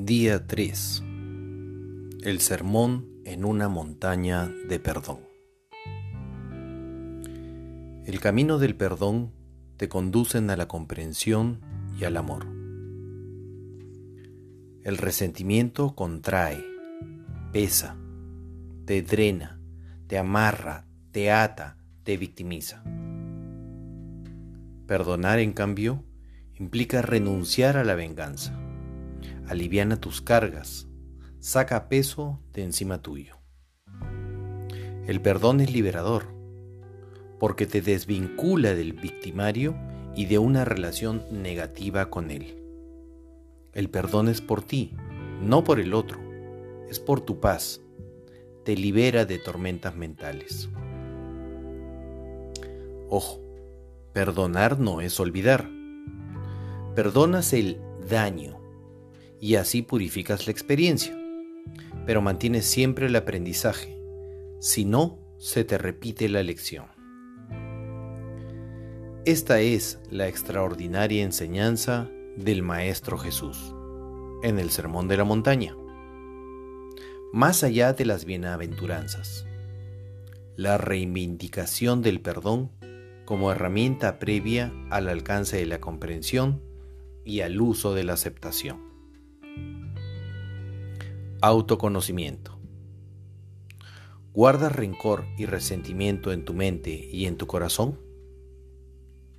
Día 3. El sermón en una montaña de perdón. El camino del perdón te conducen a la comprensión y al amor. El resentimiento contrae, pesa, te drena, te amarra, te ata, te victimiza. Perdonar, en cambio, implica renunciar a la venganza aliviana tus cargas, saca peso de encima tuyo. El perdón es liberador, porque te desvincula del victimario y de una relación negativa con él. El perdón es por ti, no por el otro, es por tu paz, te libera de tormentas mentales. Ojo, perdonar no es olvidar. Perdonas el daño, y así purificas la experiencia. Pero mantienes siempre el aprendizaje, si no, se te repite la lección. Esta es la extraordinaria enseñanza del Maestro Jesús en el Sermón de la Montaña. Más allá de las bienaventuranzas, la reivindicación del perdón como herramienta previa al alcance de la comprensión y al uso de la aceptación. Autoconocimiento. ¿Guardas rencor y resentimiento en tu mente y en tu corazón?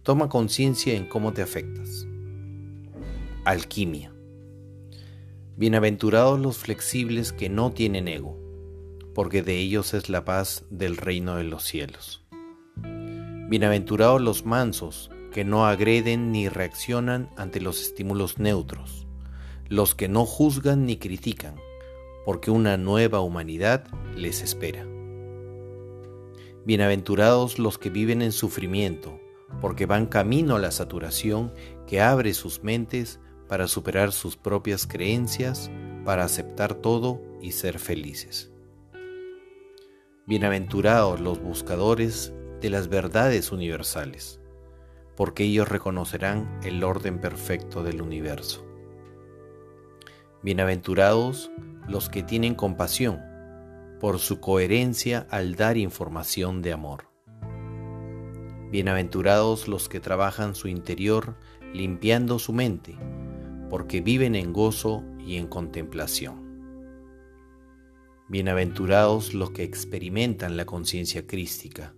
Toma conciencia en cómo te afectas. Alquimia. Bienaventurados los flexibles que no tienen ego, porque de ellos es la paz del reino de los cielos. Bienaventurados los mansos, que no agreden ni reaccionan ante los estímulos neutros, los que no juzgan ni critican, porque una nueva humanidad les espera. Bienaventurados los que viven en sufrimiento, porque van camino a la saturación que abre sus mentes para superar sus propias creencias, para aceptar todo y ser felices. Bienaventurados los buscadores de las verdades universales, porque ellos reconocerán el orden perfecto del universo. Bienaventurados los que tienen compasión por su coherencia al dar información de amor. Bienaventurados los que trabajan su interior limpiando su mente, porque viven en gozo y en contemplación. Bienaventurados los que experimentan la conciencia crística,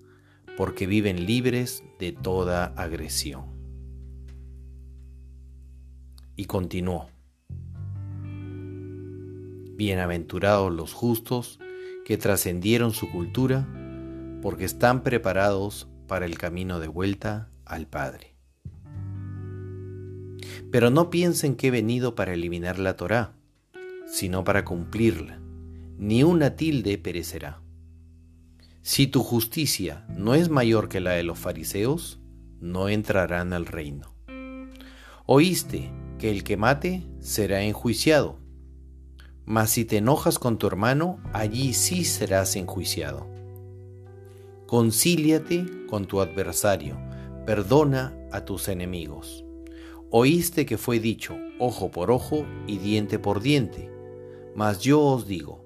porque viven libres de toda agresión. Y continuó. Bienaventurados los justos que trascendieron su cultura, porque están preparados para el camino de vuelta al Padre. Pero no piensen que he venido para eliminar la Torá, sino para cumplirla. Ni una tilde perecerá. Si tu justicia no es mayor que la de los fariseos, no entrarán al reino. Oíste que el que mate será enjuiciado mas si te enojas con tu hermano, allí sí serás enjuiciado. Concíliate con tu adversario, perdona a tus enemigos. Oíste que fue dicho ojo por ojo y diente por diente, mas yo os digo,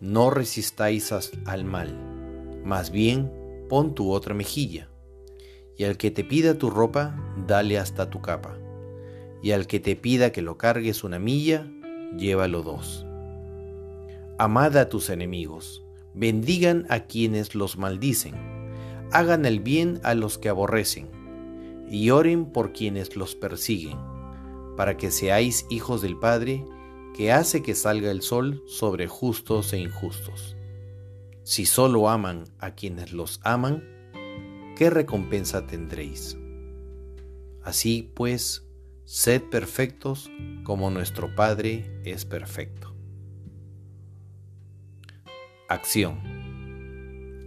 no resistáis al mal, más bien pon tu otra mejilla, y al que te pida tu ropa, dale hasta tu capa, y al que te pida que lo cargues una milla, llévalo dos. Amad a tus enemigos, bendigan a quienes los maldicen, hagan el bien a los que aborrecen, y oren por quienes los persiguen, para que seáis hijos del Padre, que hace que salga el sol sobre justos e injustos. Si solo aman a quienes los aman, ¿qué recompensa tendréis? Así pues, Sed perfectos como nuestro Padre es perfecto. Acción.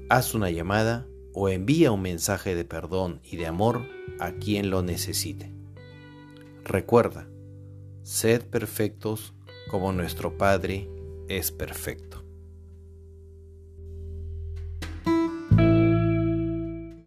Haz una llamada o envía un mensaje de perdón y de amor a quien lo necesite. Recuerda, sed perfectos como nuestro Padre es perfecto.